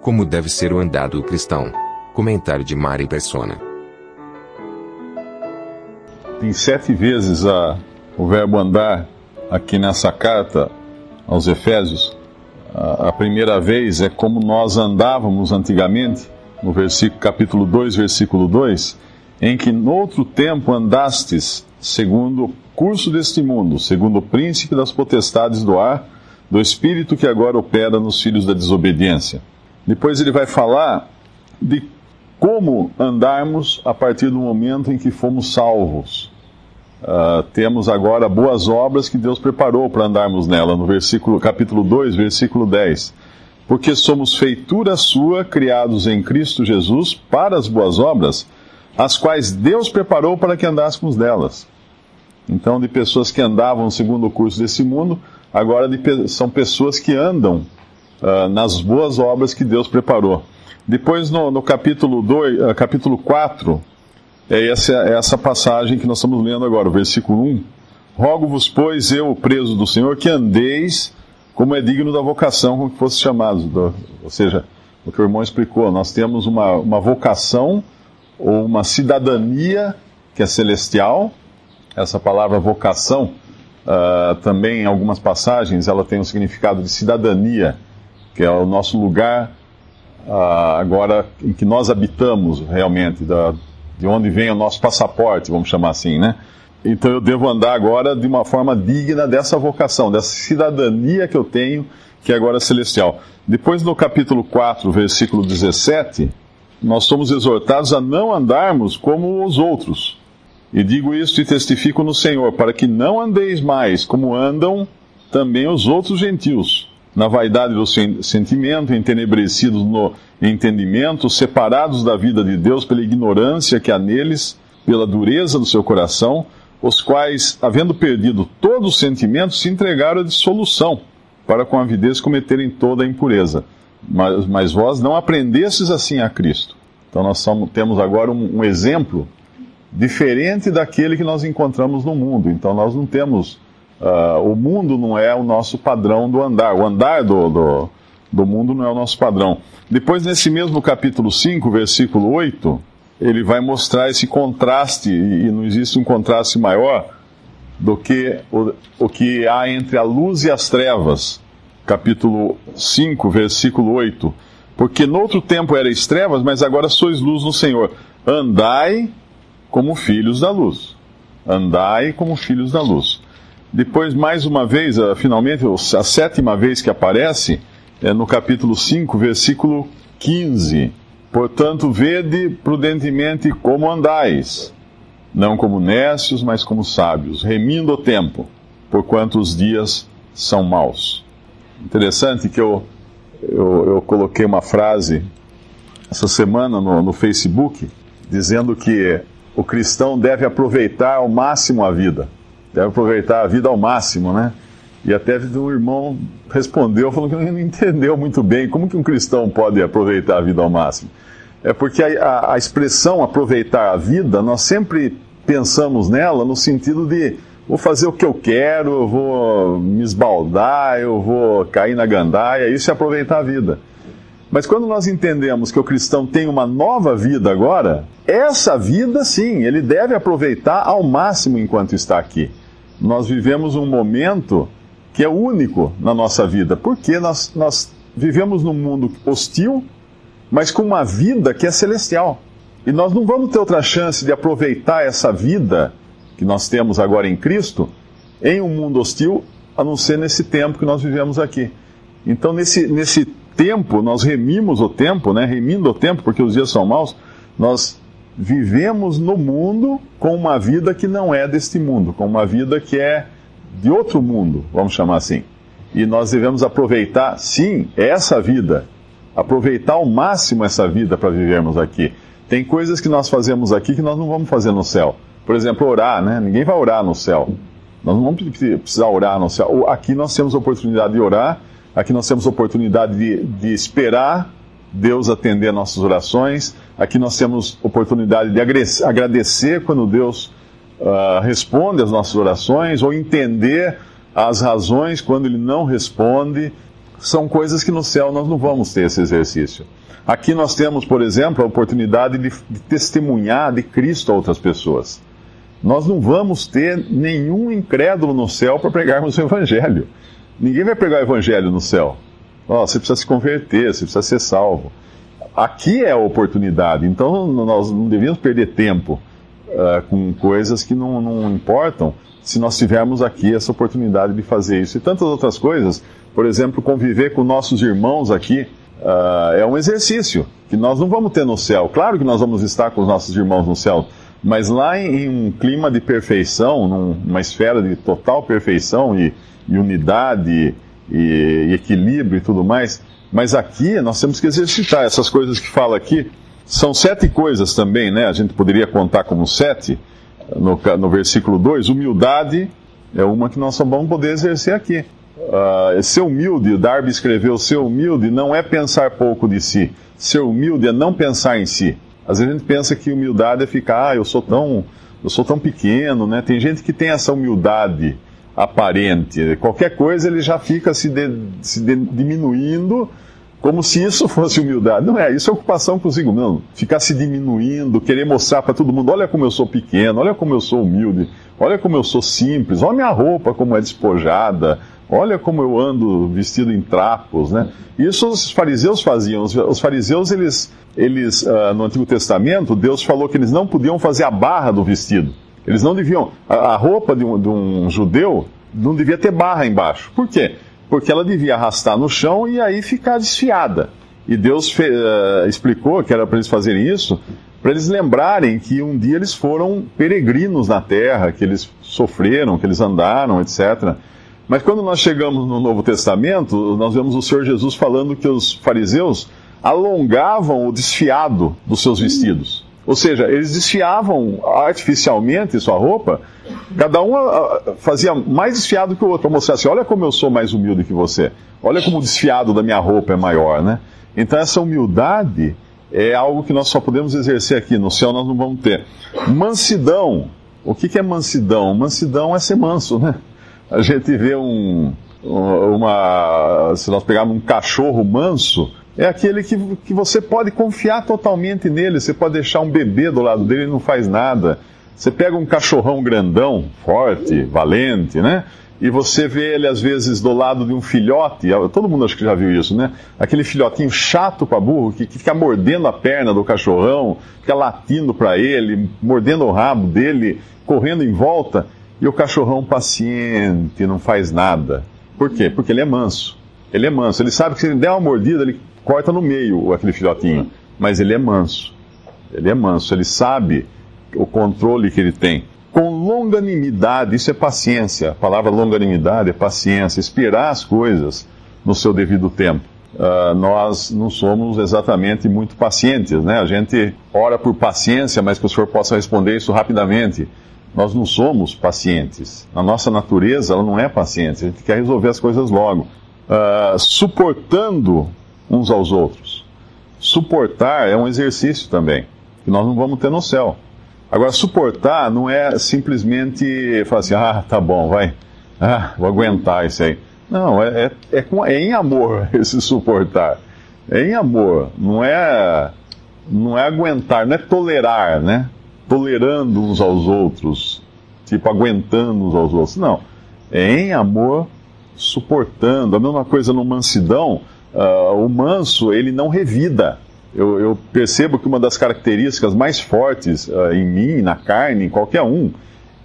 Como deve ser o andado cristão? Comentário de Mari Persona. Tem sete vezes a, o verbo andar aqui nessa carta aos Efésios. A, a primeira vez é como nós andávamos antigamente, no versículo, capítulo 2, versículo 2, em que noutro tempo andastes segundo o curso deste mundo, segundo o príncipe das potestades do ar, do espírito que agora opera nos filhos da desobediência. Depois ele vai falar de como andarmos a partir do momento em que fomos salvos. Uh, temos agora boas obras que Deus preparou para andarmos nela, no versículo, capítulo 2, versículo 10. Porque somos feitura sua, criados em Cristo Jesus, para as boas obras, as quais Deus preparou para que andássemos nelas. Então, de pessoas que andavam segundo o curso desse mundo, agora de, são pessoas que andam uh, nas boas obras que Deus preparou. Depois, no, no capítulo, 2, uh, capítulo 4, é essa, é essa passagem que nós estamos lendo agora, o versículo 1. Rogo-vos, pois, eu, preso do Senhor, que andeis como é digno da vocação com que fosse chamados. Do, ou seja, o que o irmão explicou, nós temos uma, uma vocação ou uma cidadania que é celestial. Essa palavra vocação, uh, também em algumas passagens, ela tem o um significado de cidadania, que é o nosso lugar uh, agora em que nós habitamos realmente, da, de onde vem o nosso passaporte, vamos chamar assim, né? Então eu devo andar agora de uma forma digna dessa vocação, dessa cidadania que eu tenho, que é agora celestial. Depois no capítulo 4, versículo 17, nós somos exortados a não andarmos como os outros. E digo isto e testifico no Senhor, para que não andeis mais como andam também os outros gentios na vaidade do sentimento, entenebrecidos no entendimento, separados da vida de Deus pela ignorância que há neles, pela dureza do seu coração, os quais, havendo perdido todo o sentimento, se entregaram à dissolução, para com avidez cometerem toda a impureza. Mas, mas vós não aprendestes assim a Cristo. Então nós somos, temos agora um, um exemplo diferente daquele que nós encontramos no mundo. Então nós não temos Uh, o mundo não é o nosso padrão do andar. O andar do, do, do, mundo não é o nosso padrão. Depois, nesse mesmo capítulo 5, versículo 8, ele vai mostrar esse contraste, e não existe um contraste maior do que o, o que há entre a luz e as trevas. Capítulo 5, versículo 8. Porque noutro tempo erais trevas, mas agora sois luz no Senhor. Andai como filhos da luz. Andai como filhos da luz. Depois, mais uma vez, finalmente, a sétima vez que aparece, é no capítulo 5, versículo 15. Portanto, vede prudentemente como andais, não como necios, mas como sábios, remindo o tempo, porquanto os dias são maus. Interessante que eu, eu, eu coloquei uma frase essa semana no, no Facebook, dizendo que o cristão deve aproveitar ao máximo a vida deve aproveitar a vida ao máximo, né? E até um irmão respondeu, falou que não entendeu muito bem como que um cristão pode aproveitar a vida ao máximo. É porque a, a, a expressão aproveitar a vida, nós sempre pensamos nela no sentido de vou fazer o que eu quero, eu vou me esbaldar, eu vou cair na gandaia, isso é aproveitar a vida. Mas quando nós entendemos que o cristão tem uma nova vida agora, essa vida sim, ele deve aproveitar ao máximo enquanto está aqui nós vivemos um momento que é único na nossa vida, porque nós, nós vivemos num mundo hostil, mas com uma vida que é celestial. E nós não vamos ter outra chance de aproveitar essa vida que nós temos agora em Cristo em um mundo hostil, a não ser nesse tempo que nós vivemos aqui. Então, nesse, nesse tempo, nós remimos o tempo, né? remindo o tempo, porque os dias são maus, nós vivemos no mundo com uma vida que não é deste mundo, com uma vida que é de outro mundo, vamos chamar assim. E nós devemos aproveitar, sim, essa vida, aproveitar ao máximo essa vida para vivermos aqui. Tem coisas que nós fazemos aqui que nós não vamos fazer no céu. Por exemplo, orar, né? Ninguém vai orar no céu. Nós não vamos precisar orar no céu. Aqui nós temos oportunidade de orar, aqui nós temos oportunidade de, de esperar Deus atender nossas orações, aqui nós temos oportunidade de agradecer quando Deus uh, responde às nossas orações, ou entender as razões quando Ele não responde. São coisas que no céu nós não vamos ter esse exercício. Aqui nós temos, por exemplo, a oportunidade de, de testemunhar de Cristo a outras pessoas. Nós não vamos ter nenhum incrédulo no céu para pregarmos o Evangelho. Ninguém vai pregar o Evangelho no céu. Você precisa se converter, você precisa ser salvo. Aqui é a oportunidade, então nós não devemos perder tempo uh, com coisas que não, não importam se nós tivermos aqui essa oportunidade de fazer isso. E tantas outras coisas, por exemplo, conviver com nossos irmãos aqui, uh, é um exercício que nós não vamos ter no céu. Claro que nós vamos estar com os nossos irmãos no céu, mas lá em, em um clima de perfeição, numa esfera de total perfeição e, e unidade e, e equilíbrio e tudo mais, mas aqui nós temos que exercitar essas coisas que fala aqui. São sete coisas também, né? A gente poderia contar como sete no, no versículo 2. Humildade é uma que nós só vamos poder exercer aqui. Uh, ser humilde, Darby escreveu: ser humilde não é pensar pouco de si. Ser humilde é não pensar em si. Às vezes a gente pensa que humildade é ficar, ah, eu sou tão, eu sou tão pequeno, né? Tem gente que tem essa humildade aparente. Qualquer coisa ele já fica se, de, se de, diminuindo como se isso fosse humildade. Não é, isso é ocupação consigo mesmo. Ficar se diminuindo, querer mostrar para todo mundo: olha como eu sou pequeno, olha como eu sou humilde, olha como eu sou simples, olha minha roupa como é despojada, olha como eu ando vestido em trapos, né? Isso os fariseus faziam. Os fariseus, eles, eles uh, no Antigo Testamento, Deus falou que eles não podiam fazer a barra do vestido. Eles não deviam. A, a roupa de um, de um judeu não devia ter barra embaixo. Por quê? Porque ela devia arrastar no chão e aí ficar desfiada. E Deus fe, uh, explicou que era para eles fazerem isso, para eles lembrarem que um dia eles foram peregrinos na terra, que eles sofreram, que eles andaram, etc. Mas quando nós chegamos no Novo Testamento, nós vemos o Senhor Jesus falando que os fariseus alongavam o desfiado dos seus vestidos. Ou seja, eles desfiavam artificialmente sua roupa, cada um ah, fazia mais desfiado que o outro, para mostrar assim: olha como eu sou mais humilde que você, olha como o desfiado da minha roupa é maior, né? Então, essa humildade é algo que nós só podemos exercer aqui, no céu nós não vamos ter. Mansidão. O que é mansidão? Mansidão é ser manso, né? A gente vê um, uma. Se nós pegarmos um cachorro manso, é aquele que, que você pode confiar totalmente nele. Você pode deixar um bebê do lado dele e não faz nada. Você pega um cachorrão grandão, forte, valente, né? E você vê ele às vezes do lado de um filhote, todo mundo acho que já viu isso, né? Aquele filhotinho chato para burro, que, que, fica mordendo a perna do cachorrão, fica latindo para ele, mordendo o rabo dele, correndo em volta, e o cachorrão paciente, não faz nada. Por quê? Porque ele é manso. Ele é manso. Ele sabe que se ele der uma mordida, ele corta no meio aquele filhotinho, mas ele é manso. Ele é manso, ele sabe o controle que ele tem. Com longanimidade, isso é paciência. A palavra longanimidade é paciência, esperar as coisas no seu devido tempo. Uh, nós não somos exatamente muito pacientes, né? A gente ora por paciência, mas que o Senhor possa responder isso rapidamente. Nós não somos pacientes. A nossa natureza ela não é paciente. A gente quer resolver as coisas logo. Uh, suportando uns aos outros. Suportar é um exercício também, que nós não vamos ter no céu. Agora, suportar não é simplesmente falar assim, ah, tá bom, vai, ah, vou aguentar isso aí. Não, é, é, é, com, é em amor esse suportar. É em amor, não é, não é aguentar, não é tolerar, né? Tolerando uns aos outros, tipo, aguentando uns aos outros. Não. É em amor, suportando. A mesma coisa no mansidão, uh, o manso, ele não revida. Eu, eu, percebo que uma das características mais fortes uh, em mim, na carne, em qualquer um,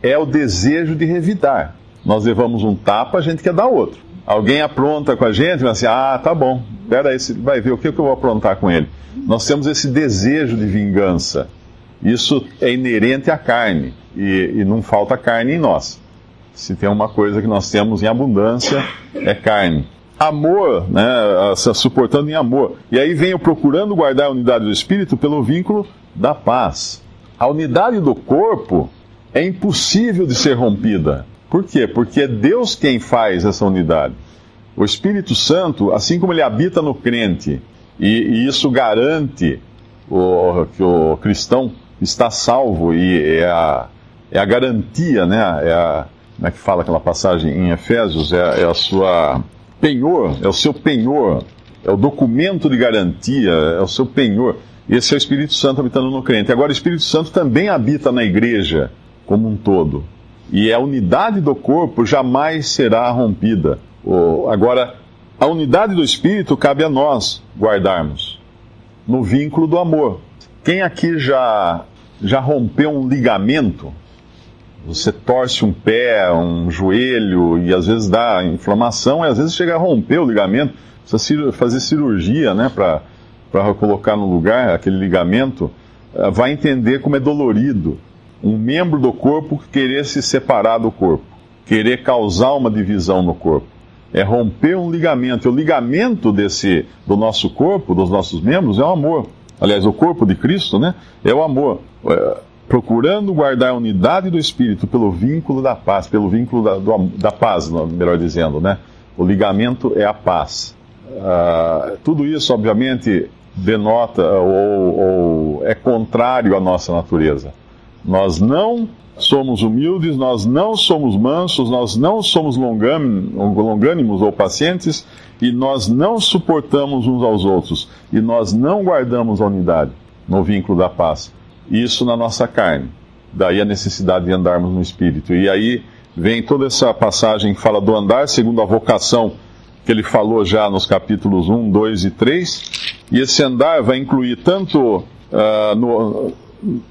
é o desejo de revidar. Nós levamos um tapa, a gente quer dar outro. Alguém apronta com a gente, mas assim, ah, tá bom, pera aí, vai ver o que, que eu vou aprontar com ele. Nós temos esse desejo de vingança. Isso é inerente à carne, e, e não falta carne em nós. Se tem uma coisa que nós temos em abundância, é carne. Amor, né, suportando em amor. E aí vem procurando guardar a unidade do espírito pelo vínculo da paz. A unidade do corpo é impossível de ser rompida. Por quê? Porque é Deus quem faz essa unidade. O Espírito Santo, assim como ele habita no crente, e, e isso garante o, que o cristão está salvo e é a, é a garantia, né? É a, como é que fala aquela passagem em Efésios? É, é a sua penhor, é o seu penhor, é o documento de garantia, é o seu penhor. Esse é o Espírito Santo habitando no crente. Agora, o Espírito Santo também habita na igreja como um todo. E a unidade do corpo jamais será rompida. Agora, a unidade do Espírito cabe a nós guardarmos no vínculo do amor. Quem aqui já, já rompeu um ligamento? Você torce um pé, um joelho e às vezes dá inflamação e às vezes chega a romper o ligamento. Precisa fazer cirurgia né, para colocar no lugar aquele ligamento. Eh, vai entender como é dolorido um membro do corpo querer se separar do corpo, querer causar uma divisão no corpo. É romper um ligamento. E o ligamento desse do nosso corpo, dos nossos membros, é o amor. Aliás, o corpo de Cristo, né? É o amor. É, procurando guardar a unidade do espírito pelo vínculo da paz, pelo vínculo da, do, da paz, melhor dizendo, né? O ligamento é a paz. Uh, tudo isso, obviamente, denota ou, ou é contrário à nossa natureza. Nós não somos humildes, nós não somos mansos, nós não somos longânimos ou pacientes e nós não suportamos uns aos outros e nós não guardamos a unidade no vínculo da paz. Isso na nossa carne. Daí a necessidade de andarmos no espírito. E aí vem toda essa passagem que fala do andar segundo a vocação que ele falou já nos capítulos 1, 2 e 3. E esse andar vai incluir tanto uh, no,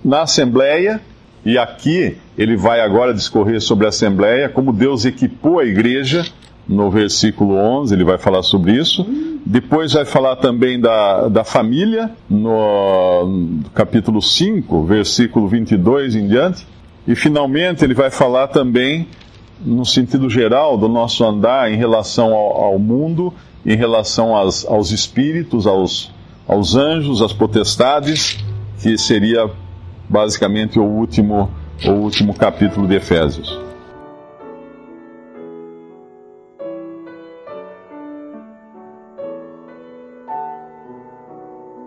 na Assembleia, e aqui ele vai agora discorrer sobre a Assembleia, como Deus equipou a igreja, no versículo 11, ele vai falar sobre isso. Depois vai falar também da, da família, no capítulo 5, versículo 22 em diante. E finalmente ele vai falar também, no sentido geral, do nosso andar em relação ao, ao mundo, em relação às, aos espíritos, aos, aos anjos, às potestades, que seria basicamente o último, o último capítulo de Efésios.